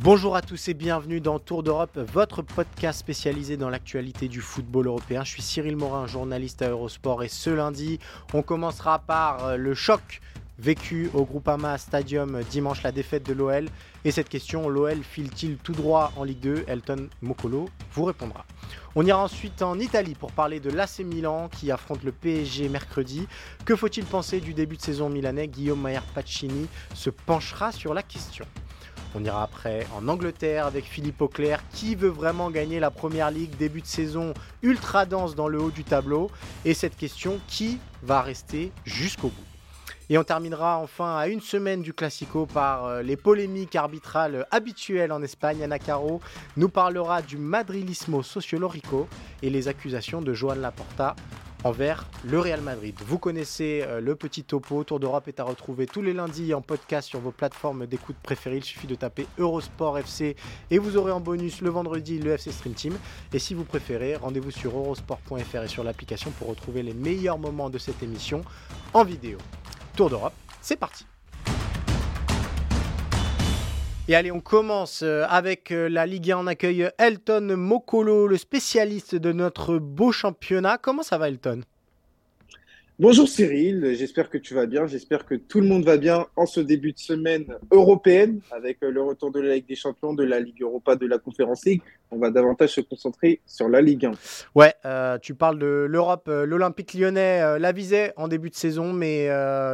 Bonjour à tous et bienvenue dans Tour d'Europe, votre podcast spécialisé dans l'actualité du football européen. Je suis Cyril Morin, journaliste à Eurosport et ce lundi, on commencera par euh, le choc vécu au Groupama Stadium dimanche, la défaite de l'OL. Et cette question, l'OL file-t-il tout droit en Ligue 2 Elton Mokolo vous répondra. On ira ensuite en Italie pour parler de l'AC Milan qui affronte le PSG mercredi. Que faut-il penser du début de saison milanais? Guillaume Mayer Pacini se penchera sur la question. On ira après en Angleterre avec Philippe Auclair qui veut vraiment gagner la première ligue. Début de saison ultra dense dans le haut du tableau? Et cette question, qui va rester jusqu'au bout? Et on terminera enfin à une semaine du Classico par euh, les polémiques arbitrales habituelles en Espagne. Anna Caro nous parlera du madrilismo sociolorico et les accusations de Joan Laporta envers le Real Madrid. Vous connaissez euh, le petit topo. Tour d'Europe est à retrouver tous les lundis en podcast sur vos plateformes d'écoute préférées. Il suffit de taper Eurosport FC et vous aurez en bonus le vendredi le FC Stream Team. Et si vous préférez, rendez-vous sur eurosport.fr et sur l'application pour retrouver les meilleurs moments de cette émission en vidéo. Tour d'Europe, c'est parti. Et allez, on commence euh, avec euh, la Ligue 1. On accueille Elton Mokolo, le spécialiste de notre beau championnat. Comment ça va, Elton? Bonjour Cyril, j'espère que tu vas bien, j'espère que tout le monde va bien en ce début de semaine européenne avec euh, le retour de la Ligue des Champions, de la Ligue Europa, de la Conférence League. On va davantage se concentrer sur la Ligue 1. Ouais, euh, tu parles de l'Europe, euh, l'Olympique lyonnais la visait en début de saison, mais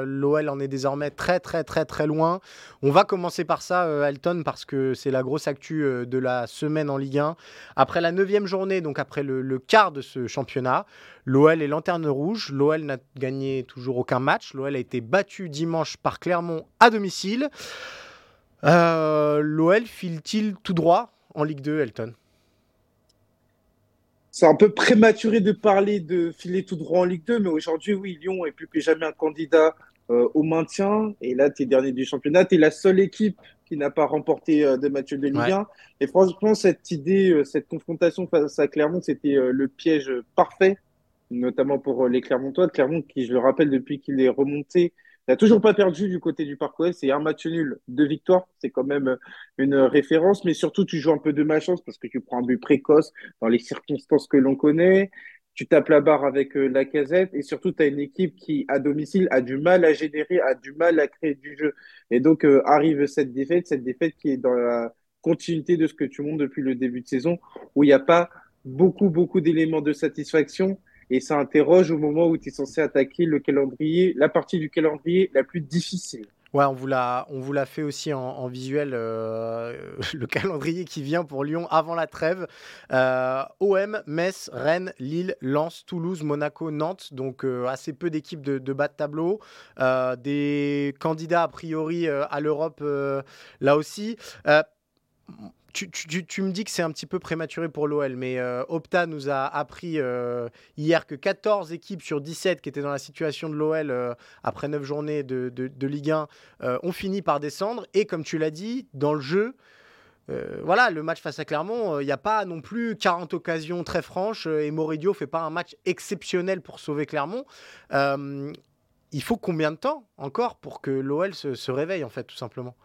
l'OL en est désormais très très très très loin. On va commencer par ça, Elton, parce que c'est la grosse actu de la semaine en Ligue 1. Après la neuvième journée, donc après le, quart de ce championnat, L'OL est lanterne rouge. L'OL n'a gagné toujours aucun match. L'OL a été battu dimanche par Clermont à domicile. Euh, L'OL file-t-il tout droit en Ligue 2, Elton? C'est un peu prématuré de parler de filer tout droit en Ligue 2, mais aujourd'hui, oui, Lyon est plus que jamais un candidat euh, au maintien. Et là, tu es dernier du championnat. Tu es la seule équipe qui n'a pas remporté euh, de match de Ligue 1. Et franchement, cette idée, cette confrontation face à Clermont, c'était le piège parfait notamment pour euh, les Clermontois. Clermont, qui, je le rappelle, depuis qu'il est remonté, n'a toujours pas perdu du côté du Parc Ouest. C'est un match nul, deux victoires. C'est quand même euh, une référence. Mais surtout, tu joues un peu de malchance parce que tu prends un but précoce dans les circonstances que l'on connaît. Tu tapes la barre avec euh, la casette. Et surtout, tu une équipe qui, à domicile, a du mal à générer, a du mal à créer du jeu. Et donc, arrive cette défaite, cette défaite qui est dans la continuité de ce que tu montres depuis le début de saison, où il n'y a pas beaucoup, beaucoup d'éléments de satisfaction et ça interroge au moment où tu es censé attaquer le calendrier, la partie du calendrier la plus difficile. Ouais, on vous l'a, on vous l'a fait aussi en, visuel, euh, le calendrier qui vient pour Lyon avant la trêve. Euh, OM, Metz, Rennes, Lille, Lens, Toulouse, Monaco, Nantes. Donc euh, assez peu d'équipes de, de, bas de tableau. des candidats a priori à l'Europe là aussi tu, me dis que c'est un petit peu prématuré pour l'OL, mais euh, Opta nous a appris euh, hier que 14 équipes sur 17 qui étaient dans la situation de l'OL euh, après 9 journées de, Ligue 1 ont fini par descendre. Et comme tu l'as dit, dans le jeu, voilà, le match face à Clermont, il n'y a pas non plus 40 occasions très franches et Moridio fait pas un match exceptionnel pour sauver Clermont. il faut combien de temps encore pour que l'OL se réveille, en fait, tout simplement?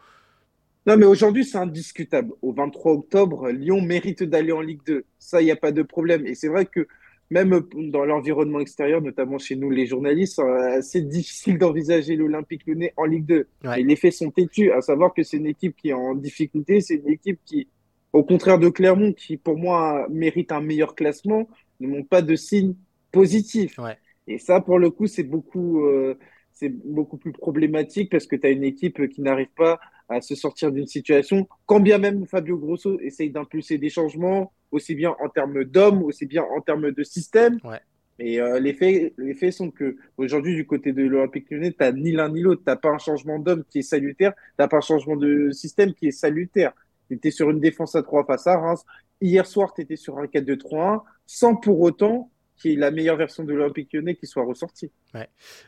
Non, mais aujourd'hui, c'est indiscutable. Au 23 octobre, Lyon mérite d'aller en Ligue 2. Ça, il n'y a pas de problème. Et c'est vrai que même dans l'environnement extérieur, notamment chez nous, les journalistes, c'est difficile d'envisager l'Olympique lyonnais en Ligue 2. Et les faits sont têtus, à savoir que c'est une équipe qui est en difficulté, c'est une équipe qui, au contraire de Clermont, qui pour moi mérite un meilleur classement, ne montre pas de signes positifs. Et ça, pour le coup, c'est beaucoup, euh, c'est beaucoup plus problématique parce que tu as une équipe qui n'arrive pas à se sortir d'une situation, quand bien même Fabio Grosso essaye d'impulser des changements, aussi bien en termes d'hommes, aussi bien en termes de système. Ouais. Et euh, les, faits, les faits sont que aujourd'hui, du côté de l'Olympique lyonnais, tu n'as ni l'un ni l'autre. Tu n'as pas un changement d'homme qui est salutaire, tu n'as pas un changement de système qui est salutaire. Tu étais sur une défense à 3 face à Reims. Hier soir, tu étais sur un 4-2-3-1, sans pour autant qu'il y ait la meilleure version de l'Olympique lyonnais qui soit ressortie.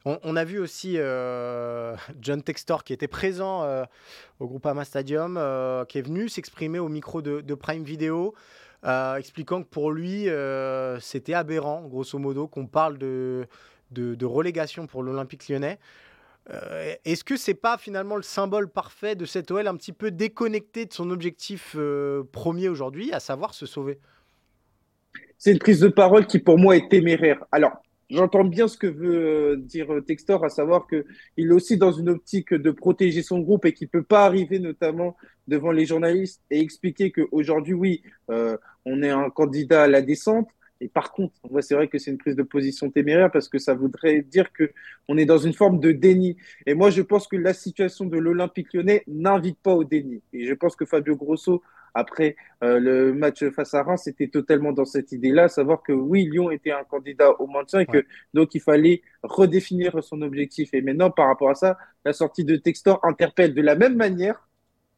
On, a vu aussi euh, John Textor qui était présent euh, au Groupama Stadium, euh, qui est venu s'exprimer au micro de, Prime Video. Expliquant que pour lui, c'était aberrant, grosso modo, qu'on parle de, de, relégation pour l'Olympique lyonnais. Est-ce que c'est pas finalement le symbole parfait de cette OL un petit peu déconnecté de son objectif premier aujourd'hui, à savoir se sauver? C'est une prise de parole qui pour moi est téméraire. Alors, j'entends bien ce que veut dire Textor, à savoir qu'il est aussi dans une optique de protéger son groupe et qu'il ne peut pas arriver notamment devant les journalistes et expliquer qu'aujourd'hui, oui, euh, on est un candidat à la descente. Et par contre, c'est vrai que c'est une prise de position téméraire parce que ça voudrait dire que on est dans une forme de déni. Et moi, je pense que la situation de l'Olympique lyonnais n'invite pas au déni. Et je pense que Fabio Grosso, après euh, le match face à Reims, était totalement dans cette idée-là, savoir que oui, Lyon était un candidat au maintien et que ouais. donc il fallait redéfinir son objectif. Et maintenant, par rapport à ça, la sortie de Textor interpelle de la même manière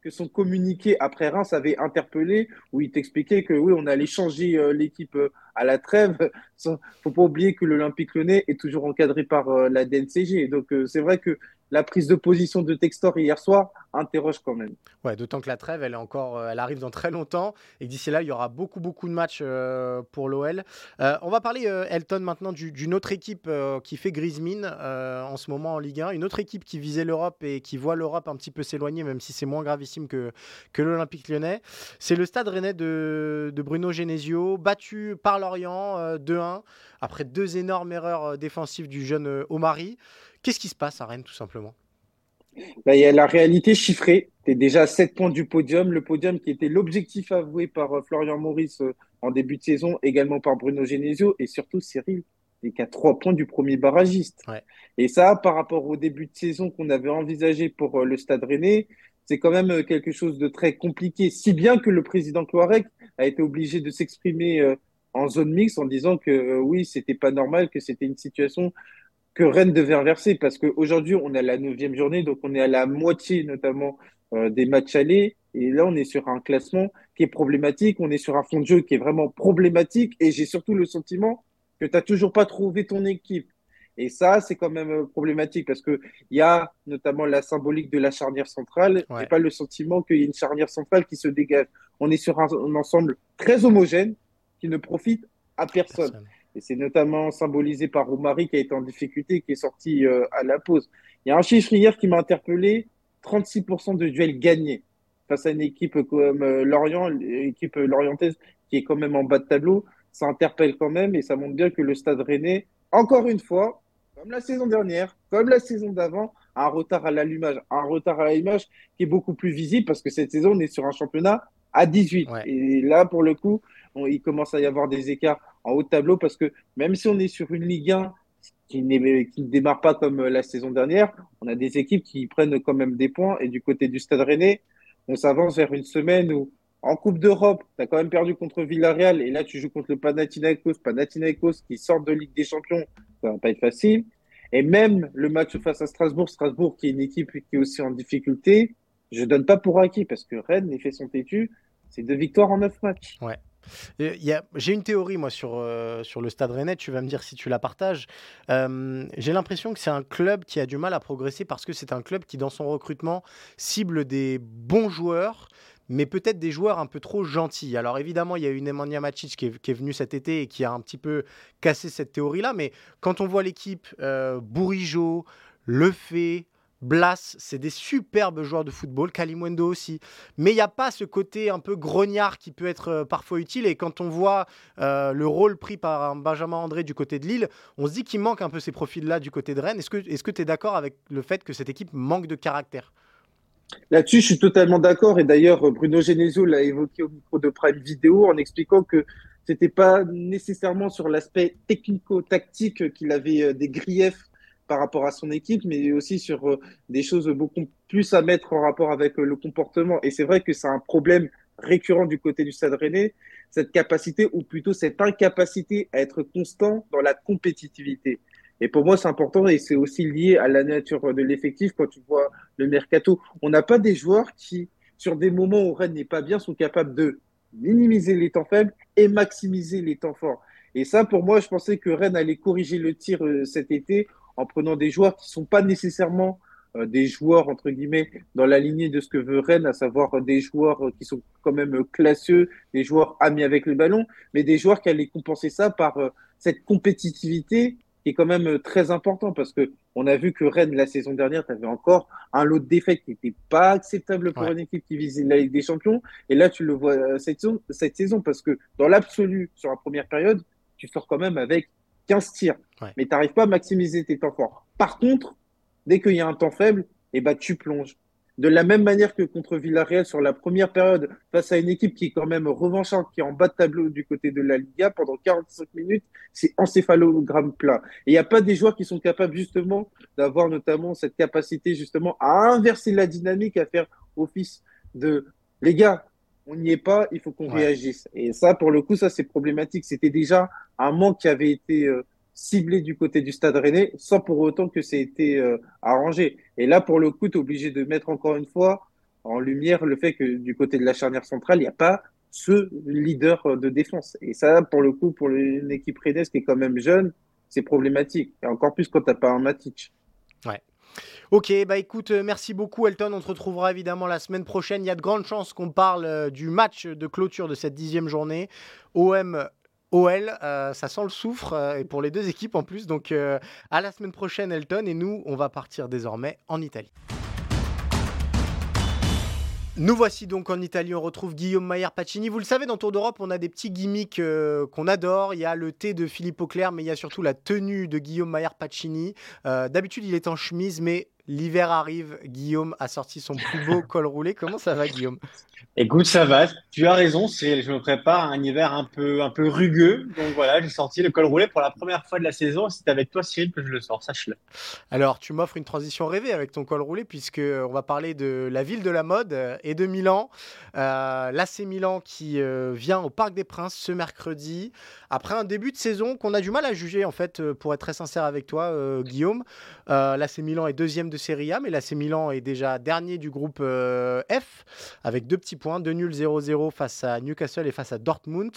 que son communiqué après Reims avait interpellé, où il t'expliquait que oui, on allait changer euh, l'équipe euh, à la trêve. faut pas oublier que l'Olympique lyonnais est toujours encadré par euh, la DNCG. Donc c'est vrai que la prise de position de Textor hier soir interroge quand même. Ouais, d'autant que la trêve, elle est encore, elle arrive dans très longtemps et d'ici là, il y aura beaucoup, beaucoup de matchs euh, pour l'OL. Euh, on va parler, euh, Elton, maintenant d'une autre équipe qui fait grise mine en ce moment en Ligue 1. Une autre équipe qui visait l'Europe et qui voit l'Europe un petit peu s'éloigner, même si c'est moins gravissime que, que l'Olympique lyonnais. C'est le stade rennais de, de, Bruno Genesio, battu par Lorient 2-1 après deux énormes erreurs défensives du jeune Omari. Qu'est-ce qui se passe à Rennes, tout simplement? Bah, Il y a la réalité chiffrée. Tu es déjà à 7 points du podium. Le podium qui était l'objectif avoué par euh, Florian Maurice euh, en début de saison, également par Bruno Genesio et surtout Cyril, et qui a 3 points du premier barragiste. Ouais. Et ça, par rapport au début de saison qu'on avait envisagé pour euh, le Stade Rennais, c'est quand même quelque chose de très compliqué. Si bien que le président Cloarec a été obligé de s'exprimer en zone mixte en disant que oui, c'était pas normal, que c'était une situation que Rennes devait inverser parce qu'aujourd'hui, on est à la neuvième journée, donc on est à la moitié notamment euh, des matchs allés. Et là, on est sur un classement qui est problématique, on est sur un fond de jeu qui est vraiment problématique. Et j'ai surtout le sentiment que tu n'as toujours pas trouvé ton équipe. Et ça, c'est quand même problématique parce qu'il y a notamment la symbolique de la charnière centrale Ouais. et pas le sentiment qu'il y ait une charnière centrale qui se dégage. On est sur un, un ensemble très homogène qui ne profite à personne. Personne. Et c'est notamment symbolisé par Romari qui a été en difficulté, qui est sorti euh, à la pause. Il y a un chiffre hier qui m'a interpellé 36% de duels gagnés face à une équipe comme euh, Lorient, l'équipe lorientaise qui est quand même en bas de tableau. Ça interpelle quand même et ça montre bien que le Stade Rennais, encore une fois, comme la saison dernière, comme la saison d'avant, a un retard à l'allumage, un retard à l'allumage qui est beaucoup plus visible parce que cette saison, on est sur un championnat à 18. Ouais. Et là, pour le coup, on- il commence à y avoir des écarts en haut de tableau parce que même si on est sur une Ligue 1 qui, ne démarre pas comme euh, la saison dernière, on a des équipes qui prennent quand même des points. Et du côté du Stade Rennais, on s'avance vers une semaine où, en Coupe d'Europe, tu as quand même perdu contre Villarreal et là, tu joues contre le Panathinaikos. Panathinaikos qui sort de Ligue des Champions, ça va pas être facile. Et même le match face à Strasbourg, Strasbourg qui est une équipe qui est aussi en difficulté, je donne pas pour acquis parce que Rennes fait son têtu. C'est deux victoires en neuf matchs. Euh, J'ai une théorie, moi, sur, euh, sur le Stade Rennais. Tu vas me dire si tu la partages. Euh, J'ai l'impression que c'est un club qui a du mal à progresser parce que c'est un club qui, dans son recrutement, cible des bons joueurs, mais peut-être des joueurs un peu trop gentils. Alors, évidemment, il y a eu Nemanja Macic qui est, qui venu cet été et qui a un petit peu cassé cette théorie-là. Mais quand on voit l'équipe, euh, Bourigeau, Lefebvre, Blas, c'est des superbes joueurs de football, Kalimwendo aussi. Mais il n'y a pas ce côté un peu grognard qui peut être euh, parfois utile. Et quand on voit euh, le rôle pris par Benjamin André du côté de Lille, on se dit qu'il manque un peu ces profils-là du côté de Rennes. Est-ce que est-ce que tu es d'accord avec le fait que cette équipe manque de caractère? Là-dessus, je suis totalement d'accord. Et d'ailleurs, Bruno Genesio l'a évoqué au micro de Prime Vidéo en expliquant que c'était pas nécessairement sur l'aspect technico-tactique qu'il avait euh, des griefs par rapport à son équipe, mais aussi sur euh, des choses beaucoup plus à mettre en rapport avec euh, le comportement. Et c'est vrai que c'est un problème récurrent du côté du Stade Rennais, cette capacité, ou plutôt cette incapacité à être constant dans la compétitivité. Et pour moi, c'est important et c'est aussi lié à la nature de l'effectif. Quand tu vois le mercato, on n'a pas des joueurs qui, sur des moments où Rennes n'est pas bien, sont capables de minimiser les temps faibles et maximiser les temps forts. Et ça, pour moi, je pensais que Rennes allait corriger le tir euh, cet été en prenant des joueurs qui sont pas nécessairement euh, des joueurs, entre guillemets, dans la lignée de ce que veut Rennes, à savoir des joueurs qui sont quand même classieux, des joueurs amis avec le ballon, mais des joueurs qui allaient compenser ça par euh, cette compétitivité qui est quand même très important parce que on a vu que Rennes la saison dernière, tu avais encore un lot de défaites qui n'était pas acceptable pour une équipe qui visait la Ligue des Champions. Et là, tu le vois cette saison, cette saison. Parce que dans l'absolu, sur la première période, tu sors quand même avec 15 tirs. Mais tu n'arrives pas à maximiser tes temps forts. Par contre, dès qu'il y a un temps faible, eh ben, tu plonges. De la même manière que contre Villarreal sur la première période, face à une équipe qui est quand même revancharde, qui est en bas de tableau du côté de la Liga, pendant 45 minutes, c'est encéphalogramme plat. Et il n'y a pas des joueurs qui sont capables justement d'avoir notamment cette capacité justement à inverser la dynamique, à faire office de les gars, on n'y est pas, il faut qu'on réagisse. Et ça, pour le coup, ça c'est problématique. C'était déjà un manque qui avait été euh, ciblé du côté du Stade Rennais, sans pour autant que ça ait été euh, arrangé. Et là, pour le coup, tu es obligé de mettre encore une fois en lumière le fait que du côté de la charnière centrale, il n'y a pas ce leader euh, de défense. Et ça, pour le coup, pour une équipe rennaise qui est quand même jeune, c'est problématique. Et encore plus quand tu n'as pas un Matic. Ouais. Ok, bah écoute, euh, merci beaucoup Elton. On te retrouvera évidemment la semaine prochaine. Il y a de grandes chances qu'on parle euh, du match de clôture de cette dixième journée. OM OL, euh, ça sent le soufre, et pour les deux équipes en plus. Donc à la semaine prochaine, Elton, et nous, on va partir désormais en Italie. Nous voici donc en Italie, on retrouve Guillaume Maillard Pacini. Vous le savez, dans Tour d'Europe, on a des petits gimmicks qu'on adore. Il y a le thé de Philippe Auclair, mais il y a surtout la tenue de Guillaume Maillard Pacini. D'habitude, il est en chemise, mais L'hiver arrive, Guillaume a sorti son plus beau col roulé. Comment ça va, Guillaume? Écoute, ça va. Tu as raison. C'est, je me prépare un hiver un peu, un peu rugueux. Donc voilà, j'ai sorti le col roulé pour la première fois de la saison. C'est avec toi, Cyril, que je le sors. Sache-le. Alors, tu m'offres une transition rêvée avec ton col roulé, puisque on va parler de la ville de la mode et de Milan. Euh, L'AC Milan qui euh, vient au Parc des Princes ce mercredi après un début de saison qu'on a du mal à juger en fait. Euh, pour être très sincère avec toi, euh, Guillaume, L'AC Milan est deuxième de Serie A, mais l'AC Milan est déjà dernier du groupe euh, F, avec deux petits points, deux nuls 0-0 face à Newcastle et face à Dortmund.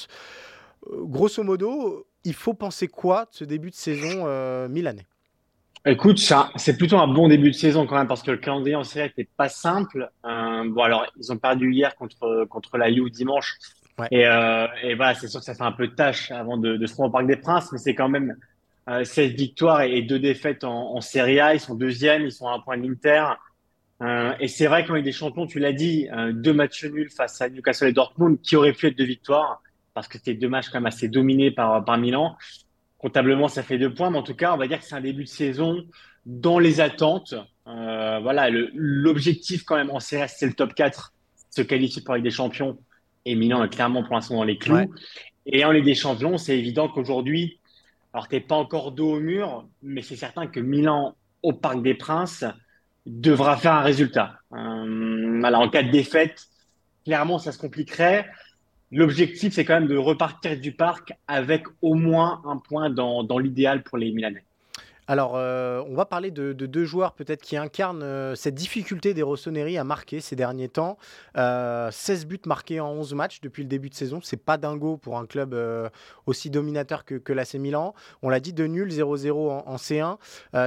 Euh, grosso modo, il faut penser quoi de ce début de saison euh, milanais? Écoute, c'est plutôt un bon début de saison quand même parce que le calendrier en série n'était pas simple. bon, alors, ils ont perdu hier contre, contre la You dimanche. Et, et, voilà, c'est sûr que ça fait un peu de tâche avant de, de se rendre au Parc des Princes, mais c'est quand même 16 euh, victoires et, deux défaites en, en, Serie A. Ils sont deuxièmes, ils sont à un point de l'Inter. Euh, et c'est vrai qu'en Ligue des Champions, tu l'as dit, euh, deux matchs nuls face à Newcastle et Dortmund, qui auraient pu être deux victoires, parce que c'était deux matchs quand même assez dominés par, par Milan. Comptablement, ça fait deux points, mais en tout cas, on va dire que c'est un début de saison dans les attentes. Euh, voilà, l'objectif quand même en CRS, c'est le top 4, se qualifier pour la Ligue des Champions. Et Milan est clairement pour l'instant dans les clous. Et en Ligue des Champions, c'est évident qu'aujourd'hui, alors, tu n'es pas encore dos au mur, mais c'est certain que Milan, au Parc des Princes, devra faire un résultat. Euh, en cas de défaite, clairement, ça se compliquerait. L'objectif, c'est quand même de repartir du parc avec au moins un point dans l'idéal pour les Milanais. Alors, euh, on va parler de, deux joueurs peut-être qui incarnent euh, cette difficulté des Rossoneri à marquer ces derniers temps. 16 euh, buts marqués en 11 matchs depuis le début de saison. C'est pas dingo pour un club aussi dominateur que, que l'AC Milan. On l'a dit, de nul, 0-0 en, C1.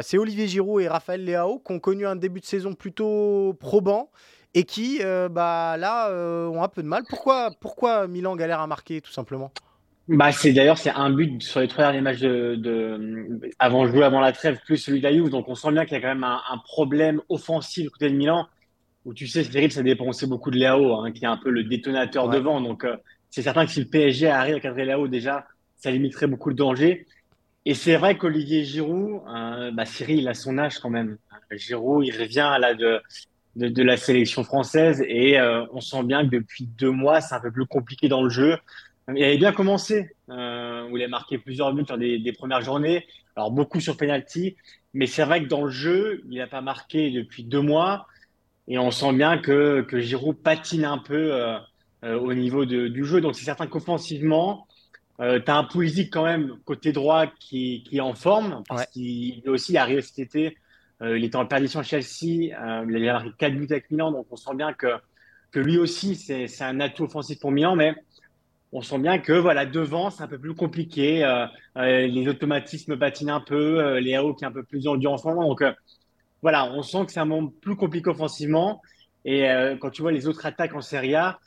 C'est Olivier Giroud et Raphaël Leao qui ont connu un début de saison plutôt probant et qui, bah, là, ont un peu de mal. Pourquoi, pourquoi Milan galère à marquer, tout simplement? Bah, c'est d'ailleurs c'est un but sur les trois derniers matchs de, de avant jouer avant la trêve plus celui de la Juve. Donc on sent bien qu'il y a quand même un, un problème offensif côté de Milan où tu sais c'est ça dépend aussi beaucoup de Léao hein, qui est un peu le détonateur devant. Donc euh, c'est certain que si le PSG arrive à cadrer Léao déjà ça limiterait beaucoup le danger. Et c'est vrai qu'Olivier Giroud euh, bah Cyril il a son âge quand même. Giroud il revient à la de de, de la sélection française. Et euh, on sent bien que depuis deux mois c'est un peu plus compliqué dans le jeu il avait bien commencé. Euh, où il a marqué plusieurs buts dans des, premières journées. Alors beaucoup sur penalty, mais c'est vrai que dans le jeu, il n'a pas marqué depuis deux mois. Et on sent bien que, que Giroud patine un peu au niveau du jeu. Donc c'est certain qu'offensivement, euh, tu as un Pulisic quand même côté droit qui, qui est en forme parce qu'il est aussi arrivé cet été. Euh, il était en perdition Chelsea. Euh, il a marqué 4 buts avec Milan, donc on sent bien que, que lui aussi c'est un atout offensif pour Milan, mais on sent bien que voilà devant c'est un peu plus compliqué. Euh, euh, les automatismes patinent un peu, euh, Léo qui est un peu plus dur en ce moment. Donc voilà, on sent que c'est un moment plus compliqué offensivement. Et quand tu vois les autres attaques en Serie A,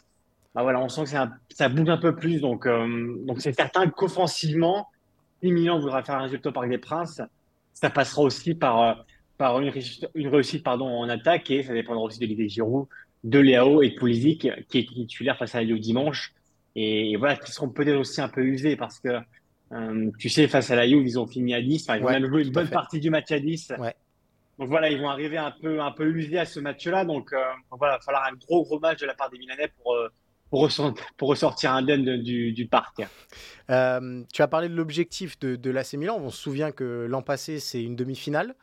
bah voilà, on sent que ça bouge un peu plus. Donc, donc c'est certain qu'offensivement, si Milan voudra faire un résultat au Parc des Princes, ça passera aussi par, par une, réussite, pardon, en attaque et ça dépendra aussi de l'idée Giroud, de Léao et de Pulisic qui est titulaire face à la dimanche. Et, voilà, qui seront peut-être aussi un peu usés parce que euh, tu sais, face à la Juve, ils ont fini à 10. Enfin, ils ont même joué une bonne partie du match à 10. Donc voilà, ils vont arriver un peu, un peu usés à ce match-là. Donc, voilà, il va falloir un gros, gros match de la part des Milanais pour, pour, ressortir, indemne du, du parc. Euh, tu as parlé de l'objectif de, de l'AC Milan. On se souvient que l'an passé, c'est une demi-finale.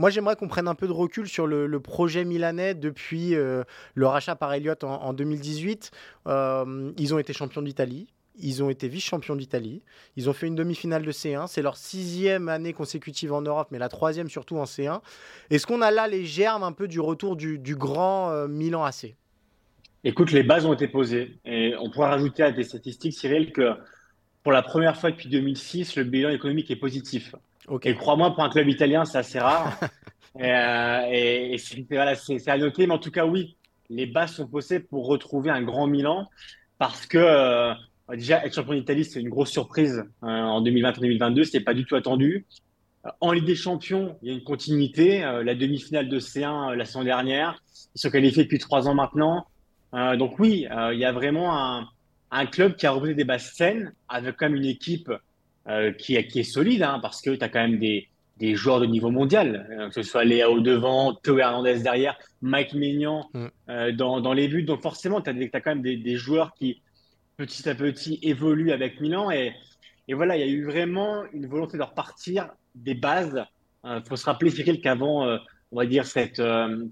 Euh, moi, j'aimerais qu'on prenne un peu de recul sur le, projet milanais depuis euh, le rachat par Elliott en, 2018. ils ont été champions d'Italie. Ils ont été vice-champions d'Italie. Ils ont fait une demi-finale de C1. C'est leur sixième année consécutive en Europe, mais la troisième surtout en C1. Est-ce qu'on a là les germes un peu du retour du, grand Milan AC Écoute, les bases ont été posées. Et on pourrait rajouter à des statistiques, Cyril, que pour la première fois depuis 2006, le bilan économique est positif. Et crois-moi, pour un club italien, c'est assez rare. et, euh, c'est à noter. Mais en tout cas, oui, les bases sont posées pour retrouver un grand Milan. Parce que euh, déjà, être champion d'Italie, c'est une grosse surprise euh, en 2020-2022. Ce n'est pas du tout attendu. En Ligue des Champions, il y a une continuité. la demi-finale de C1 la saison dernière. Ils sont qualifiés depuis trois ans maintenant. Euh, donc oui, euh, il y a vraiment un, un, club qui a reposé des bases saines, avec quand même une équipe euh, qui, est, qui est solide, hein, parce que tu as quand même des, des joueurs de niveau mondial, que ce soit Léa devant, Théo Hernandez derrière, Mike Maignan mm. dans, dans, les buts. Donc forcément, tu as, as, quand même des, des, joueurs qui, petit à petit, évoluent avec Milan. Et, et voilà, il y a eu vraiment une volonté de repartir des bases. Il faut se rappeler, Cyril, qu'avant, on va dire, cette,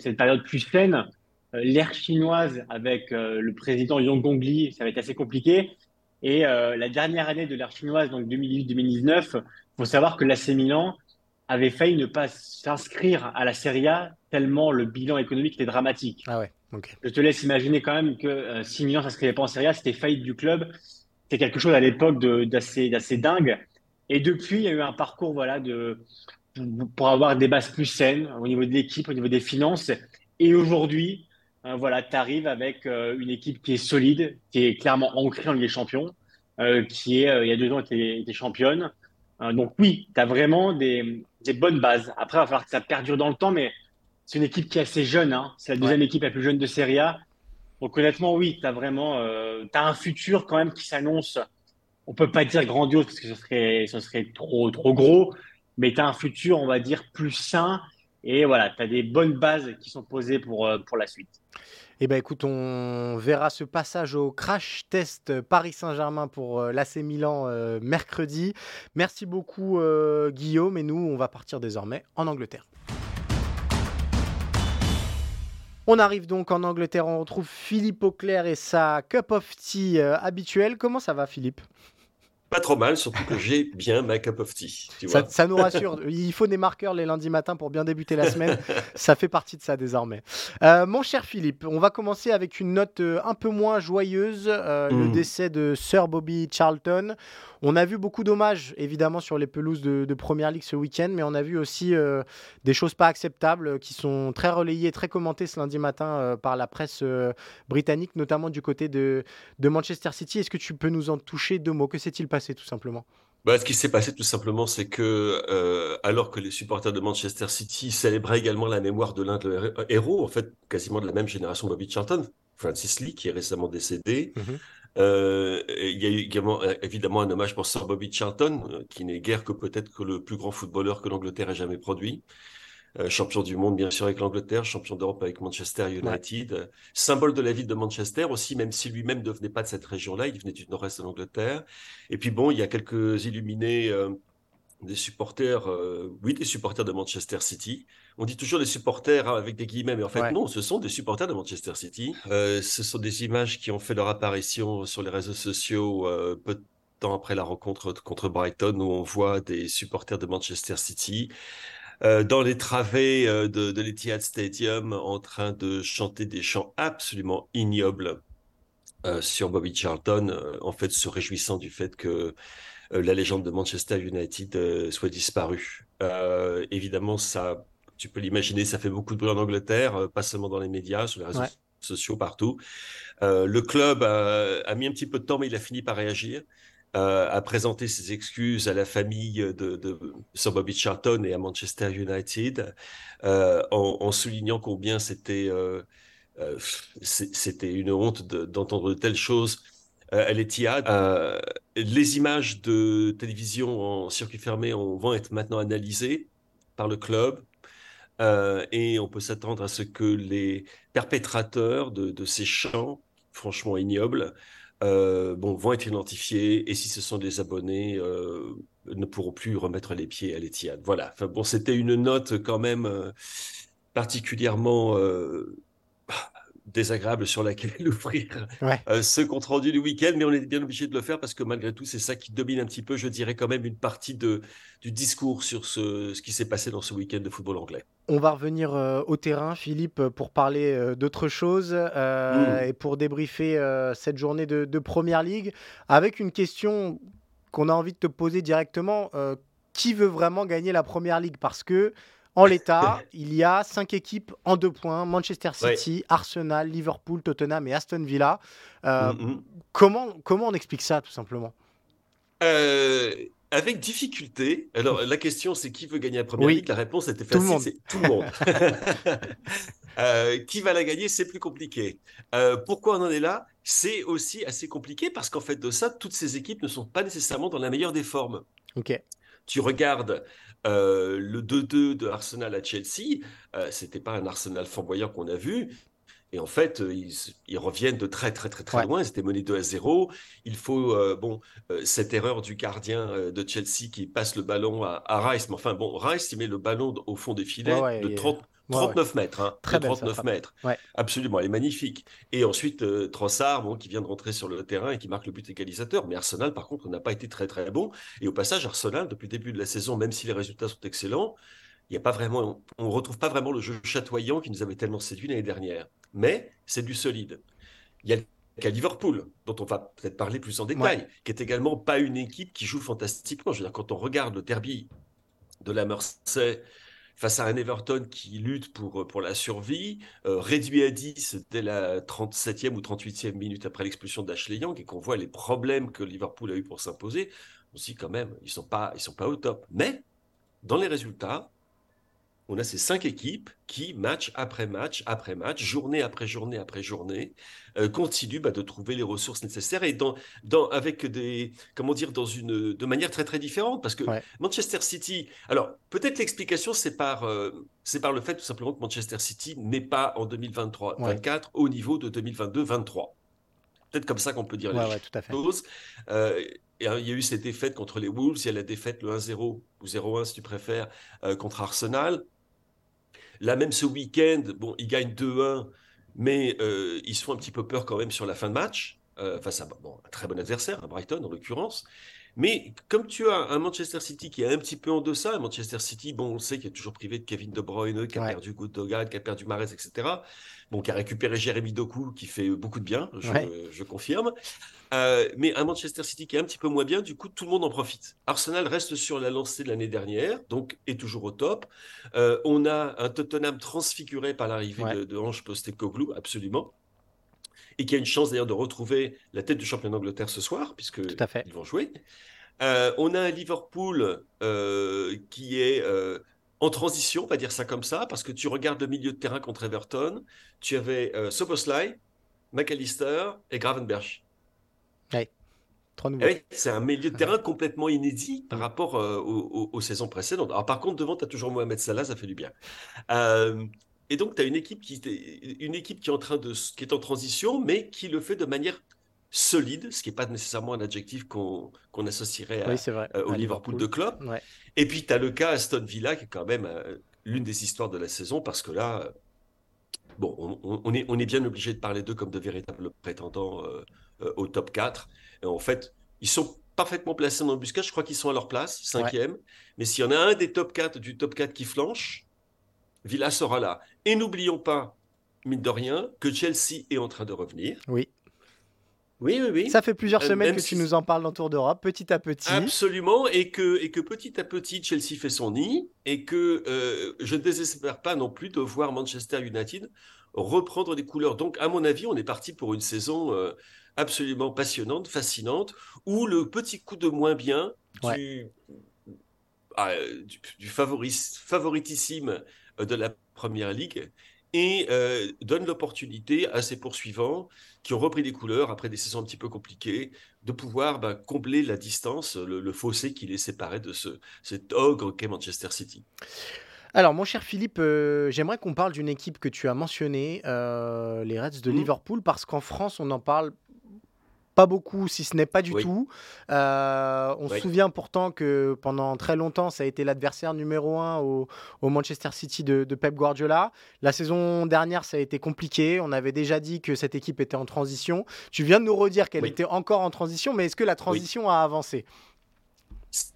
cette période plus saine, euh, l'ère chinoise avec euh, le président Yang Gongli, ça va être assez compliqué. Et euh, la dernière année de l'ère chinoise, donc 2018-2019, faut savoir que l'AC Milan avait failli ne pas s'inscrire à la Serie A tellement le bilan économique était dramatique. Ah ouais, Je te laisse imaginer quand même que si Milan s'inscrivait pas en Serie A, c'était faillite du club. C'était quelque chose à l'époque d'assez dingue. Et depuis, il y a eu un parcours voilà de pour avoir des bases plus saines au niveau de l'équipe, au niveau des finances. Et aujourd'hui, euh, voilà, tu arrives avec euh, une équipe qui est solide, qui est clairement ancrée en Ligue des Champions, euh, qui est, il y a deux ans, était, était championne. donc oui, tu as vraiment des, des, bonnes bases. Après, il va falloir que ça perdure dans le temps, mais c'est une équipe qui est assez jeune. Hein. C'est la deuxième équipe la plus jeune de Serie A. Donc honnêtement, oui, tu as vraiment as un futur quand même qui s'annonce. On peut pas dire grandiose parce que ce serait, ce serait trop, trop gros, mais tu as un futur, on va dire, plus sain et voilà, tu as des bonnes bases qui sont posées pour, euh, pour la suite. Eh bien, écoute, on verra ce passage au crash test Paris Saint-Germain pour euh, l'AC Milan euh, mercredi. Merci beaucoup, Guillaume. Et nous, on va partir désormais en Angleterre. On arrive donc en Angleterre. On retrouve Philippe Auclair et sa cup of tea habituelle. Comment ça va, Philippe? Pas trop mal, surtout que j'ai bien ma cup of tea. ça, nous rassure. Il faut des marqueurs les lundis matins pour bien débuter la semaine. ça fait partie de ça désormais. Euh, mon cher Philippe, on va commencer avec une note euh, un peu moins joyeuse. Euh, le hmm. décès de Sir Bobby Charlton. On a vu beaucoup d'hommages, évidemment, sur les pelouses de, de Première Ligue ce week-end, mais on a vu aussi euh, des choses pas acceptables euh, qui sont très relayées, très commentées ce lundi matin euh, par la presse britannique, notamment du côté de, de Manchester City. Est-ce que tu peux nous en toucher deux mots? Que s'est-il passé, tout simplement? Bah, ce qui s'est passé tout simplement, c'est que alors que les supporters de Manchester City célébraient également la mémoire de l'un de leurs héros, en fait quasiment de la même génération, Bobby Charlton, Francis Lee, qui est récemment décédé, mhm. Euh, il y a également euh, évidemment un hommage pour Sir Bobby Charlton, euh, qui n'est guère que peut-être que le plus grand footballeur que l'Angleterre ait jamais produit. Euh, champion du monde, bien sûr, avec l'Angleterre, champion d'Europe avec Manchester United, symbole de la ville de Manchester aussi, même si lui-même ne venait pas de cette région-là, il venait du nord-est de l'Angleterre. Et puis bon, il y a quelques illuminés euh, des supporters, oui, des supporters de Manchester City. On dit toujours des supporters hein, avec des guillemets, mais en fait, non, ce sont des supporters de Manchester City. ce sont des images qui ont fait leur apparition sur les réseaux sociaux peu de temps après la rencontre contre Brighton, où on voit des supporters de Manchester City euh, dans les travées euh, de, de l'Etihad Stadium en train de chanter des chants absolument ignobles euh, sur Bobby Charlton, en fait se réjouissant du fait que la légende de Manchester United soit disparue. évidemment, ça, tu peux l'imaginer, ça fait beaucoup de bruit en Angleterre, pas seulement dans les médias, sur les réseaux sociaux, partout. le club a, mis un petit peu de temps, mais il a fini par réagir. Euh, a présenté ses excuses à la famille de, de Sir Bobby Charlton et à Manchester United, euh, en, soulignant combien c'était euh, c'était une honte d'entendre de, telles choses à l'Etihad. les images de télévision en circuit fermé vont être maintenant analysées par le club. Et on peut s'attendre à ce que les perpétrateurs de, ces chants, franchement ignobles, euh, bon, vont être identifiés et si ce sont des abonnés, euh, ne pourront plus remettre les pieds à l'Etihad. Voilà. Bon, c'était une note quand même euh, particulièrement désagréable sur laquelle ouvrir euh, ce compte rendu du week-end, mais on est bien obligé de le faire parce que malgré tout, c'est ça qui domine un petit peu, je dirais quand même, une partie de, du discours sur ce, ce qui s'est passé dans ce week-end de football anglais. On va revenir euh, au terrain, Philippe, pour parler euh, d'autre chose mmh. et pour débriefer cette journée de, de, Première Ligue avec une question qu'on a envie de te poser directement. qui veut vraiment gagner la Première Ligue? Parce que en l'état, il y a cinq équipes en deux points Manchester City, Arsenal, Liverpool, Tottenham et Aston Villa. Euh, mm, mm. comment, comment on explique ça, tout simplement? Euh, Avec difficulté. Alors, la question, c'est qui veut gagner la première ligue? La réponse était facile c'est tout le monde. Euh, qui va la gagner? C'est plus compliqué. pourquoi on en est là? C'est aussi assez compliqué parce qu'en fait, de ça, toutes ces équipes ne sont pas nécessairement dans la meilleure des formes. Ok. Tu regardes euh, le 2-2 de Arsenal à Chelsea, euh, c'était pas un Arsenal flamboyant qu'on a vu. Et en fait, euh, ils, reviennent de très très très très loin. Ils étaient menés 2 à 0. Il faut bon cette erreur du gardien de Chelsea qui passe le ballon à, Rice. Mais enfin bon, Rice il met le ballon au fond des filets de 30, 39 mètres, hein, Très 39 mètres. Absolument, elle est magnifique. Et ensuite, euh, Trossard, bon, qui vient de rentrer sur le terrain et qui marque le but égalisateur. Mais Arsenal, par contre, n'a pas été très très bon. Et au passage, Arsenal, depuis le début de la saison, même si les résultats sont excellents, il y a pas vraiment, on ne retrouve pas vraiment le jeu chatoyant qui nous avait tellement séduit l'année dernière. Mais c'est du solide. Il y a le cas Liverpool, dont on va peut-être parler plus en détail, qui est également pas une équipe qui joue fantastiquement. Je veux dire, quand on regarde le derby de la Mersey face à un Everton qui lutte pour, pour la survie, euh, réduit à 10 dès la 37e ou 38e minute après l'expulsion d'Ashley Young et qu'on voit les problèmes que Liverpool a eu pour s'imposer, on se dit quand même, ils ne sont, pas, ils sont pas au top. Mais dans les résultats, on a ces cinq équipes qui, match après match après match, journée après journée après journée, euh, continuent bah, de trouver les ressources nécessaires et dans, dans, avec des, comment dire, dans une, de manière très très différente. Parce que Manchester City, alors peut-être l'explication c'est par, euh, c'est par le fait tout simplement que Manchester City n'est pas en 2023-24 au niveau de 2022-23. Peut-être comme ça qu'on peut dire les choses. Euh, il y a eu cette défaite contre les Wolves, il y a la défaite le 1-0 ou 0-1 si tu préfères contre Arsenal. Là, même ce week-end, bon, ils gagnent 2-1, mais euh, ils se font un petit peu peur quand même sur la fin de match, euh, face à un très bon adversaire, à Brighton en l'occurrence. Mais comme tu as un Manchester City qui est un petit peu en deçà, un Manchester City, bon, on sait qu'il est toujours privé de Kevin De Bruyne, qui a perdu Gundogan, qui a perdu Mahrez, etc. Bon, qui a récupéré Jérémy Doku, qui fait beaucoup de bien, je, confirme. Euh, mais un Manchester City qui est un petit peu moins bien, du coup, tout le monde en profite. Arsenal reste sur la lancée de l'année dernière, donc est toujours au top. Euh, on a un Tottenham transfiguré par l'arrivée de, de Ange Postecoglou, absolument et qui a une chance d'ailleurs de retrouver la tête du champion d'Angleterre ce soir, puisque ils vont jouer. Euh, on a un Liverpool qui est en transition, on va dire ça comme ça, parce que tu regardes le milieu de terrain contre Everton, tu avais euh, Soboslai, McAllister et Gravenberch. Eh c'est un milieu de terrain complètement inédit par rapport aux, saisons précédentes. Alors, par contre, devant, tu as toujours Mohamed Salah, ça fait du bien. Et donc, tu as une équipe, qui, une équipe qui, est en train de, qui est en transition, mais qui le fait de manière solide, ce qui n'est pas nécessairement un adjectif qu'on associerait au Liverpool, de Klopp. Et puis, tu as le cas Aston Villa, qui est quand même l'une des histoires de la saison, parce que là, bon, on, est, on est bien obligé de parler d'eux comme de véritables prétendants euh, euh, au top 4. Et en fait, ils sont parfaitement placés dans l'embuscade. Je crois qu'ils sont à leur place, cinquième. Mais s'il y en a un des top 4 du top 4 qui flanche, Villa sera là. Et n'oublions pas, mine de rien, que Chelsea est en train de revenir. Oui. Oui, oui, oui. Ça fait plusieurs euh, semaines que tu nous en parles dans Tour d'Europe, petit à petit. Absolument, et que, et que petit à petit, Chelsea fait son nid, et que euh, je ne désespère pas non plus de voir Manchester United reprendre des couleurs. Donc, à mon avis, on est parti pour une saison euh, absolument passionnante, fascinante, où le petit coup de moins bien du, ah, du, favoritissime de la Première Ligue et euh, donne l'opportunité à ses poursuivants qui ont repris des couleurs après des saisons un petit peu compliquées de pouvoir bah, combler la distance, le, fossé qui les séparait de ce, cet ogre qu'est Manchester City. Alors, mon cher Philippe, euh, j'aimerais qu'on parle d'une équipe que tu as mentionnée, euh, les Reds de mmh. Liverpool, parce qu'en France, on en parle pas beaucoup, si ce n'est pas du tout. Euh, on se souvient pourtant que pendant très longtemps, ça a été l'adversaire numéro un au, Manchester City de, Pep Guardiola. La saison dernière, ça a été compliqué. On avait déjà dit que cette équipe était en transition. Tu viens de nous redire qu'elle était encore en transition, mais est-ce que la transition a avancé?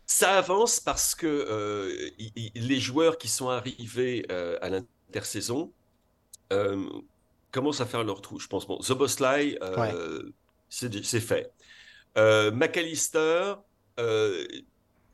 Ça avance parce que euh, les joueurs qui sont arrivés euh, à l'intersaison commencent à faire leur trou. Je pense, bon, Zoboslai, c'est fait. Euh, McAllister, euh,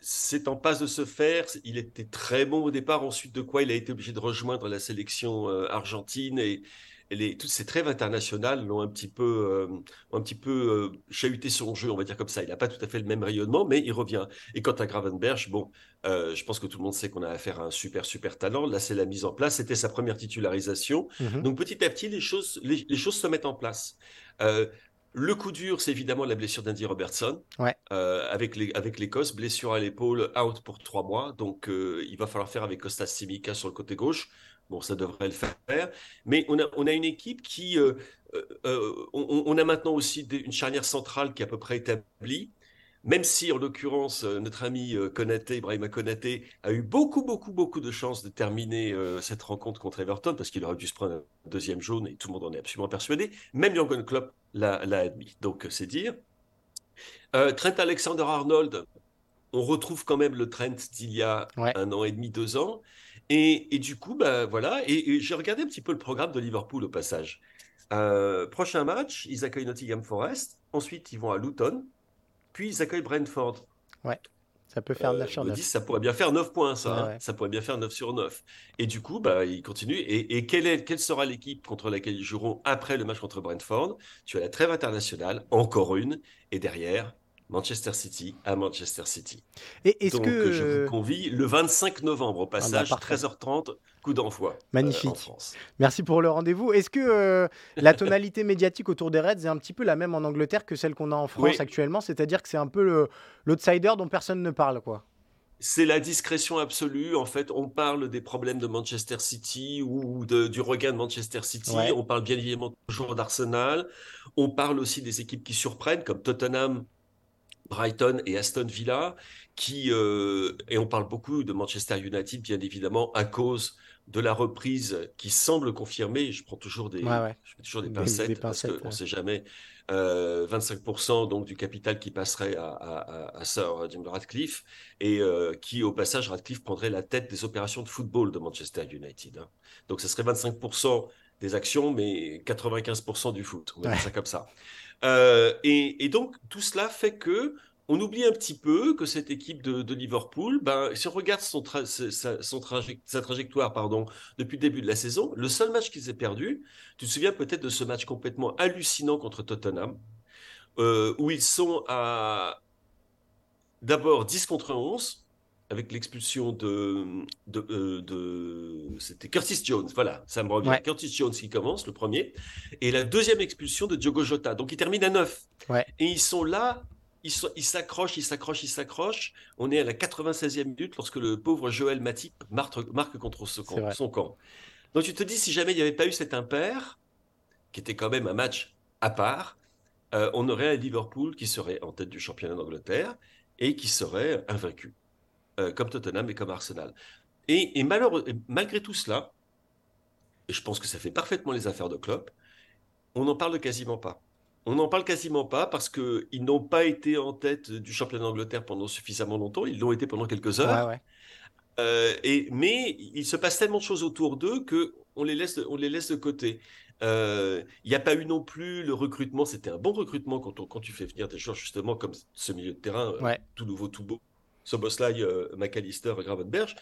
c'est en passe de se faire. Il était très bon au départ, ensuite de quoi il a été obligé de rejoindre la sélection euh, argentine et, les, toutes ces trêves internationales l'ont un petit peu, un petit peu chahuté son jeu, on va dire comme ça. Il n'a pas tout à fait le même rayonnement, mais il revient. Et quant à Gravenberch, bon, je pense que tout le monde sait qu'on a affaire à un super, super talent. Là, c'est la mise en place. C'était sa première titularisation. Mmh Donc, petit à petit, les choses, les, les choses se mettent en place. Le coup dur, c'est évidemment la blessure d'Andy Robertson. Euh, avec, l'Écosse, blessure à l'épaule, out pour trois mois. Donc, euh, il va falloir faire avec Costas Simica sur le côté gauche. Bon, ça devrait le faire. Mais on a, une équipe qui. Euh, on, a maintenant aussi une charnière centrale qui est à peu près établie même si en l'occurrence euh, notre ami euh, Konaté, Ibrahima Konaté, a eu beaucoup, beaucoup, beaucoup de chances de terminer euh, cette rencontre contre Everton parce qu'il aurait dû se prendre un deuxième jaune et tout le monde en est absolument persuadé. Même Jürgen Klopp l'a admis. Donc c'est dire. Trent Alexander-Arnold, on retrouve quand même le Trent d'il y a un an et demi, deux ans. Et, du coup, bah, voilà. Et, j'ai regardé un petit peu le programme de Liverpool au passage. prochain match, ils accueillent Nottingham Forest. Ensuite, ils vont à Luton. Puis ils accueillent Brentford. Ouais. Ça peut faire 9 sur 9. ça pourrait bien faire 9 points, ça. Hein. Ça pourrait bien faire 9 sur 9. Et du coup, bah, ils continuent. Et, quelle, est, quelle sera l'équipe contre laquelle ils joueront après le match contre Brentford? Tu as la trêve internationale, encore une. Et derrière, Manchester City à Manchester City. Et est-ce que je vous convie le 25 novembre au ah, bah, passage, 13h30, coup d'envoi. Euh, Magnifique. Merci pour le rendez-vous. Est-ce que euh, la tonalité médiatique autour des Reds est un petit peu la même en Angleterre que celle qu'on a en France actuellement? C'est-à-dire que c'est un peu l'outsider dont personne ne parle, quoi. C'est la discrétion absolue. En fait, on parle des problèmes de Manchester City ou du regain de Manchester City. On parle bien évidemment toujours d'Arsenal. On parle aussi des équipes qui surprennent, comme Tottenham Brighton et Aston Villa, qui, euh, et on parle beaucoup de Manchester United, bien évidemment, à cause de la reprise qui semble confirmer. Je prends toujours des, Je toujours des pincettes, parce qu'on ne sait jamais. 25% euh, donc du capital qui passerait à, à, Sir Jim Radcliffe et euh, qui au passage Radcliffe prendrait la tête des opérations de football de Manchester United. Hein. Donc ce serait 25% des actions mais 95% du foot. On va dire ça comme ça. Euh, et, donc, tout cela fait que on oublie un petit peu que cette équipe de, Liverpool, ben, si on regarde son sa, trajectoire pardon, depuis le début de la saison, le seul match qu'ils aient perdu, tu te souviens peut-être de ce match complètement hallucinant contre Tottenham, euh, où ils sont à d'abord 10 contre 11, avec l'expulsion de, de, euh, c'était Curtis Jones, voilà, ça me revient. Curtis Jones qui commence, le premier, et la deuxième expulsion de Diogo Jota. Donc ils terminent à 9. Et ils sont là il s'accroche, il s'accroche, il s'accroche. On est à la 96e minute lorsque le pauvre Joël Matip marque, contre son camp. Donc tu te dis, si jamais il n'y avait pas eu cet impair, qui était quand même un match à part, euh, on aurait un Liverpool qui serait en tête du championnat d'Angleterre et qui serait invaincu, euh, comme Tottenham et comme Arsenal. Et, malgré tout cela, et je pense que ça fait parfaitement les affaires de Klopp, on n'en parle quasiment pas. On n'en parle quasiment pas parce qu'ils n'ont pas été en tête du championnat d'Angleterre pendant suffisamment longtemps. Ils l'ont été pendant quelques heures. Euh, et, mais il se passe tellement de choses autour d'eux qu'on les, laisse, on les laisse de côté. Euh, il n'y a pas eu non plus le recrutement. C'était un bon recrutement quand, quand tu fais venir des joueurs justement comme ce milieu de terrain, euh, tout nouveau, tout beau. Soboslai, McAllister, Gravenberg.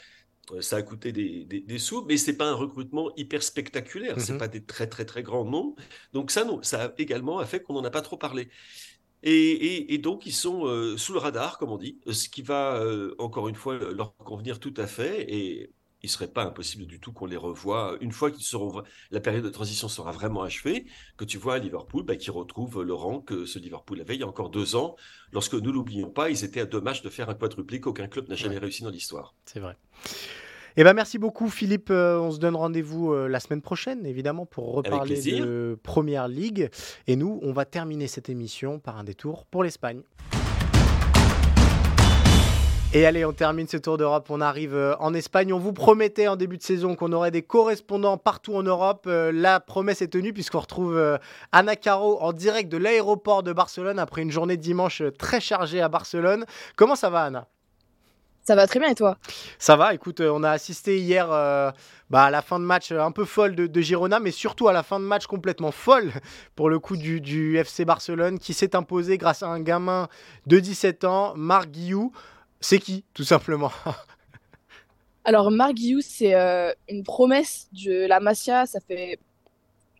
Ça a coûté des, des, sous, mais c'est pas un recrutement hyper spectaculaire. C'est mmh pas des très très très grands noms. Donc ça, non, ça a également fait qu'on n'en a pas trop parlé. Et, donc, ils sont sous le radar, comme on dit, ce qui va, encore une fois, leur convenir tout à fait. Et il ne serait pas impossible du tout qu'on les revoie une fois qu'ils seront, la période de transition sera vraiment achevée, que tu vois à Liverpool bah, qui retrouve le rang que ce Liverpool avait il y a encore deux ans, lorsque, nous l'oublions pas, ils étaient à deux matchs de faire un quadruplé qu'aucun club n'a jamais réussi dans l'histoire. C'est vrai. Eh ben merci beaucoup Philippe. Euh, on se donne rendez-vous euh, la semaine prochaine, évidemment, pour reparler de Première Ligue. Et nous, on va terminer cette émission par un détour pour l'Espagne. Et allez, on termine ce tour d'Europe. On arrive euh, en Espagne. On vous promettait en début de saison qu'on aurait des correspondants partout en Europe. La promesse est tenue puisqu'on retrouve Anna Caro en direct de l'aéroport de Barcelone après une journée de dimanche très chargée à Barcelone. Comment ça va, Anna? Ça va très bien et toi? Ça va, écoute, euh, on a assisté hier euh, bah, à la fin de match euh, un peu folle de, Girona, mais surtout à la fin de match complètement folle pour le coup du, FC Barcelone qui s'est imposé grâce à un gamin de 17 ans, Marc Guillou. C'est qui, tout simplement? Alors, Marc Guillou, c'est une promesse de la Masia. Ça fait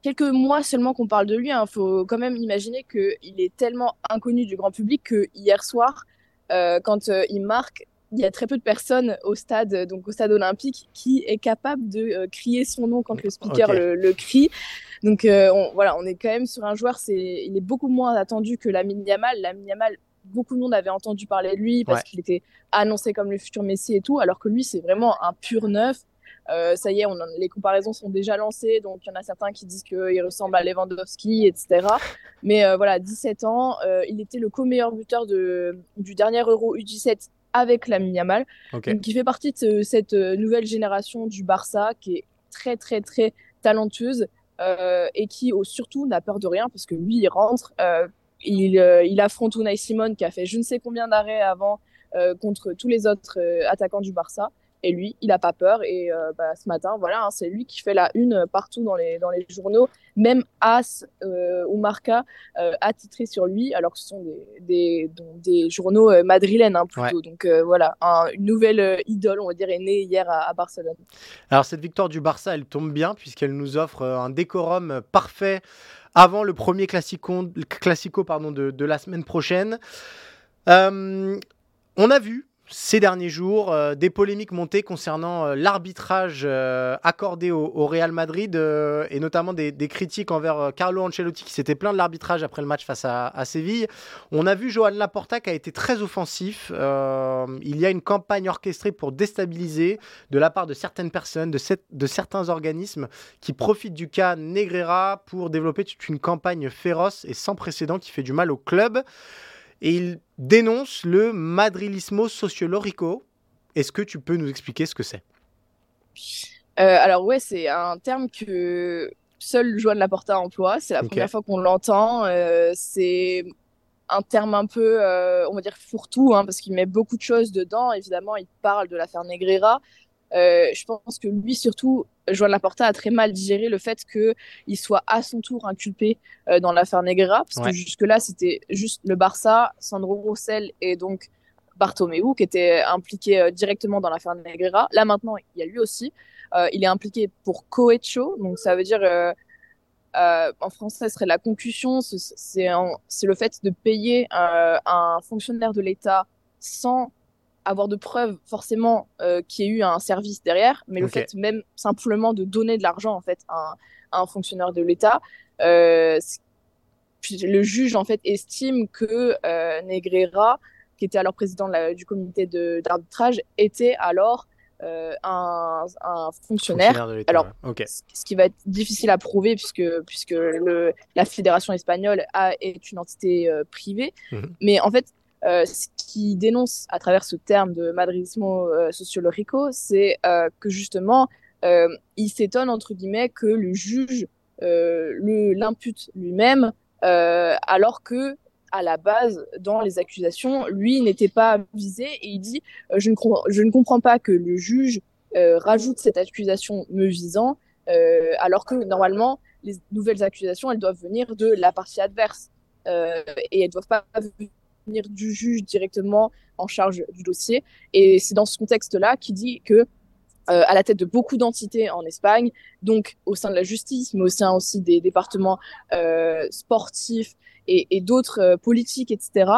quelques mois seulement qu'on parle de lui. Il hein. faut quand même imaginer qu'il est tellement inconnu du grand public que hier soir, quand il marque, il y a très peu de personnes au stade, donc au stade olympique, qui est capable de euh, crier son nom quand le speaker le, crie. Donc euh, on, voilà, on est quand même sur un joueur, c'est, il est beaucoup moins attendu que la Yamal. La Yamal, beaucoup de monde avait entendu parler de lui parce qu'il était annoncé comme le futur Messi et tout, alors que lui, c'est vraiment un pur neuf. Euh, ça y est, on les comparaisons sont déjà lancées, donc il y en a certains qui disent qu'il ressemble à Lewandowski, etc. Mais voilà, 17 ans, il était le co-meilleur buteur de, du dernier Euro U17 avec la Yamal, qui fait partie de cette euh, nouvelle génération du Barça qui est très très très talentueuse euh, et qui surtout n'a peur de rien parce que lui il rentre, euh, il, affronte Unai Simon qui a fait je ne sais combien d'arrêts avant contre tous les autres attaquants du Barça et lui, il n'a pas peur. Et euh, bah, ce matin, voilà, hein, c'est lui qui fait la une partout dans les, dans les journaux. Même As euh, ou Marca euh, a titré sur lui, alors que ce sont des, des, des journaux madrilènes hein, plutôt. Donc voilà, une nouvelle idole, on va dire, est née hier à, Barcelone. Alors cette victoire du Barça, elle tombe bien puisqu'elle nous offre un décorum parfait avant le premier classico, de, de la semaine prochaine. on a vu ces derniers jours, euh, des polémiques montées concernant euh, l'arbitrage euh, accordé au, Real Madrid et notamment des, critiques envers Carlo Ancelotti qui s'était plaint de l'arbitrage après le match face à, Séville. On a vu Joan Laporta qui a été très offensif. il y a une campagne orchestrée pour déstabiliser de la part de certaines personnes, de, de certains organismes qui profitent du cas Negreira pour développer toute une campagne féroce et sans précédent qui fait du mal au club et il dénonce le madrilismo sociolorico. Est-ce que tu peux nous expliquer ce que c'est? Euh, Alors ouais, c'est un terme que seul Joan Laporta emploie. C'est la première fois qu'on l'entend. Euh, c'est un terme un peu, euh, on va dire, fourre-tout, hein, parce qu'il met beaucoup de choses dedans. Évidemment, il parle de l'affaire Negreira, euh, je pense que lui, surtout, Joan Laporta a très mal digéré le fait qu'il soit à son tour inculpé euh, dans l'affaire Negra, parce que jusque-là, c'était juste le Barça, Sandro Rossell et donc Bartomeu qui étaient impliqués euh, directement dans l'affaire Negra. Là, maintenant, il y a lui aussi. il est impliqué pour cohecho, donc ça veut dire, en français, ce serait la concussion, c'est le fait de payer un fonctionnaire de l'État sans avoir de preuves forcément euh, qu'il y ait eu un service derrière, mais le fait même simplement de donner de l'argent en fait à un, fonctionnaire de l'État, euh, le juge en fait estime que Negreira, qui était alors président du comité d'arbitrage, était alors un, fonctionnaire. Alors, ce qui va être difficile à prouver puisque, puisque le, la fédération espagnole a, est une entité privée. Mhm. Mais en fait, ce qui dénonce à travers ce terme de madridismo sociológico, c'est que justement, il s'étonne entre guillemets que le juge l'impute lui-même, alors que à la base, dans les accusations, lui n'était pas visé et il dit euh, je, ne je, ne comprends pas que le juge euh, rajoute cette accusation me visant, euh, alors que normalement, les nouvelles accusations, elles doivent venir de la partie adverse et elles doivent pas venir du juge directement en charge du dossier. Et c'est dans ce contexte-là qu'il dit que à la tête de beaucoup d'entités en Espagne, donc au sein de la justice, mais au sein aussi des départements sportifs et, d'autres euh, politiques, etc.,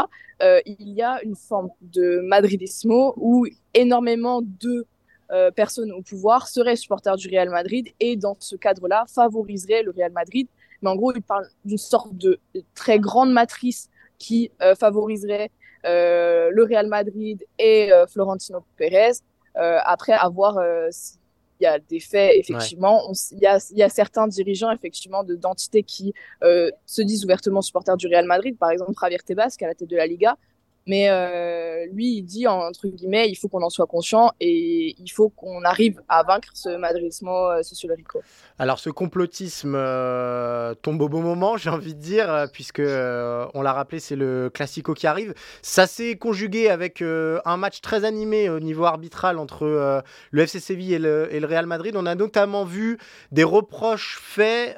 euh, il y a une forme de madridismo où énormément de euh, personnes au pouvoir seraient supporters du Real Madrid et dans ce cadre-là favoriseraient le Real Madrid. Mais en gros, il parle d'une sorte de très grande matrice qui favoriserait le Real Madrid et Florentino Pérez. après avoir il y a des faits, effectivement. Il y, a, y, a, certains dirigeants, effectivement, d'entités qui euh, se disent ouvertement supporters du Real Madrid, par exemple Javier Tebas, qui est à la tête de la Liga, mais euh, lui, il dit, entre guillemets, il faut qu'on en soit conscient et il faut qu'on arrive à vaincre ce madridismo euh, sociolorico. Alors, ce complotisme euh, tombe au bon moment, j'ai envie de dire, puisque on l'a rappelé, c'est le Classico qui arrive. Ça s'est conjugué avec un match très animé au niveau arbitral entre le FC Séville et le, et le, Real Madrid. On a notamment vu des reproches faits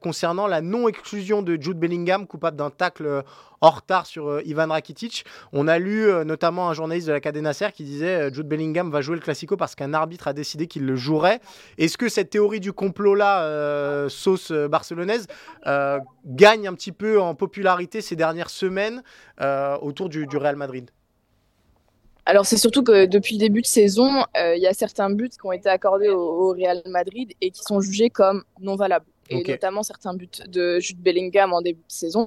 concernant la non-exclusion de Jude Bellingham, coupable d'un tacle en retard sur euh, Ivan Rakitic. On a lu euh, notamment un journaliste de la Cadena Ser qui disait euh, Jude Bellingham va jouer le Classico parce qu'un arbitre a décidé qu'il le jouerait. Est-ce que cette théorie du complot-là, sauce barcelonaise, gagne un petit peu en popularité ces dernières semaines autour du, Real Madrid? Alors c'est surtout que depuis le début de saison, il y a certains buts qui ont été accordés au, Real Madrid et qui sont jugés comme non valables. Et notamment certains buts de Jude Bellingham en début de saison.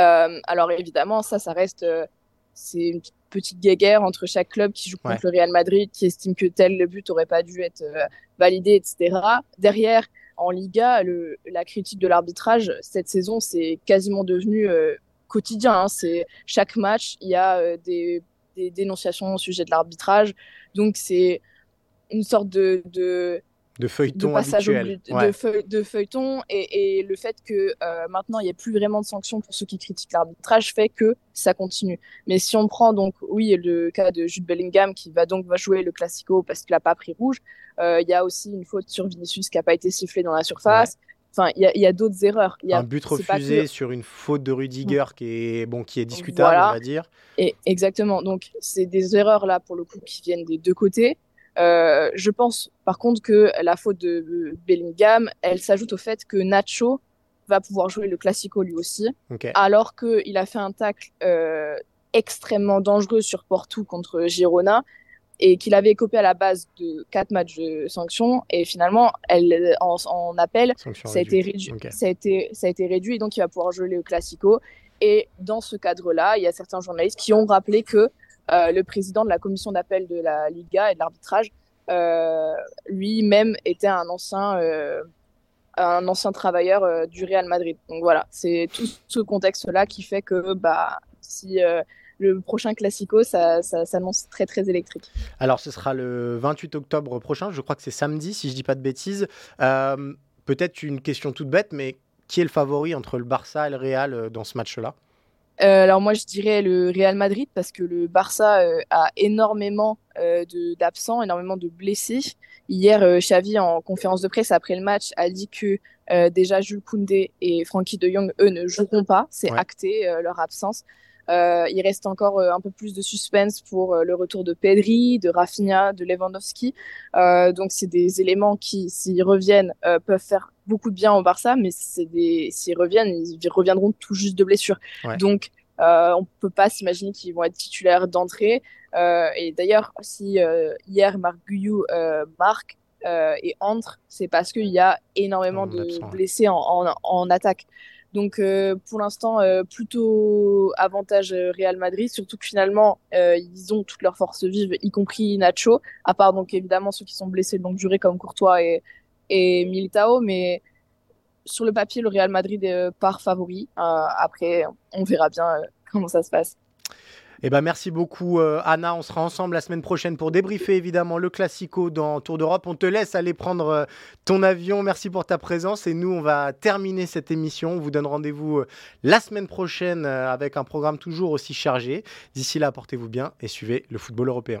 Euh, alors évidemment, ça, ça reste, euh, c'est une petite guéguerre entre chaque club qui joue contre le Real Madrid, qui estime que tel but aurait pas dû être euh, validé, etc. Derrière, en Liga, le, la critique de l'arbitrage cette saison, c'est quasiment devenu quotidien. Hein. C'est chaque match, il y a des, des, dénonciations au sujet de l'arbitrage. Donc c'est une sorte de, de de feuilleton de de, feuilleton et, le fait que euh, maintenant il n'y a plus vraiment de sanctions pour ceux qui critiquent l'arbitrage fait que ça continue. Mais si on prend donc oui le cas de Jude Bellingham qui va donc va jouer le Classico parce qu'il n'a pas pris rouge, euh, il y a aussi une faute sur Vinicius qui n'a pas été sifflée dans la surface. Enfin, il y a, d'autres erreurs. Y a, un but refusé sur une faute de Rudiger qui est bon, qui est discutable, on va dire. Et exactement. Donc, c'est des erreurs là pour le coup qui viennent des deux côtés. Euh, je pense par contre que la faute de Bellingham, elle s'ajoute au fait que Nacho va pouvoir jouer le Classico lui aussi, alors qu'il a fait un tacle euh, extrêmement dangereux sur Porto contre Girona et qu'il avait copé à la base de quatre matchs de sanctions et finalement elle en, appel ça a été réduit ça a été ça a été réduit et donc il va pouvoir jouer le classico. Et dans ce cadre là il y a certains journalistes qui ont rappelé que le président de la commission d'appel de la Liga et de l'arbitrage, euh, lui-même était un ancien, euh, un ancien travailleur du Real Madrid. Donc voilà, c'est tout ce contexte-là qui fait que bah, si le prochain Classico, ça, s'annonce très très électrique. Alors ce sera le 28 octobre prochain, je crois que c'est samedi si je dis pas de bêtises. Peut-être une question toute bête, mais qui est le favori entre le Barça et le Real dans ce match-là? Euh, alors moi je dirais le Real Madrid parce que le Barça euh, a énormément euh, d'absents, énormément de blessés. Hier, Xavi en conférence de presse après le match a dit que déjà Jules Koundé et Frankie de Jong eux ne joueront pas, c'est acté leur absence. Il reste encore un peu plus de suspense pour le retour de Pedri, de Rafinha, de Lewandowski. donc c'est des éléments qui, s'ils reviennent, peuvent faire beaucoup de bien au Barça, mais s'ils reviennent, ils reviendront tout juste de blessure. Donc, euh, on peut pas s'imaginer qu'ils vont être titulaires d'entrée. Euh, et d'ailleurs, si euh, hier Marc Guyou euh, marque et entre, c'est parce qu'il y a énormément de blessés en, en, attaque. Donc pour l'instant, plutôt avantage Real Madrid, surtout que finalement, ils ont toutes leurs forces vives, y compris Nacho, à part donc évidemment ceux qui sont blessés de longue durée comme Courtois et, et Militao, mais sur le papier, le Real Madrid est par favori. après, on verra bien comment ça se passe. Eh ben, merci beaucoup, euh, Anna. On sera ensemble la semaine prochaine pour débriefer évidemment le Classico dans Tour d'Europe. On te laisse aller prendre euh, ton avion. Merci pour ta présence. Et nous, on va terminer cette émission. On vous donne rendez-vous euh, la semaine prochaine avec un programme toujours aussi chargé. D'ici là, portez-vous bien et suivez le football européen.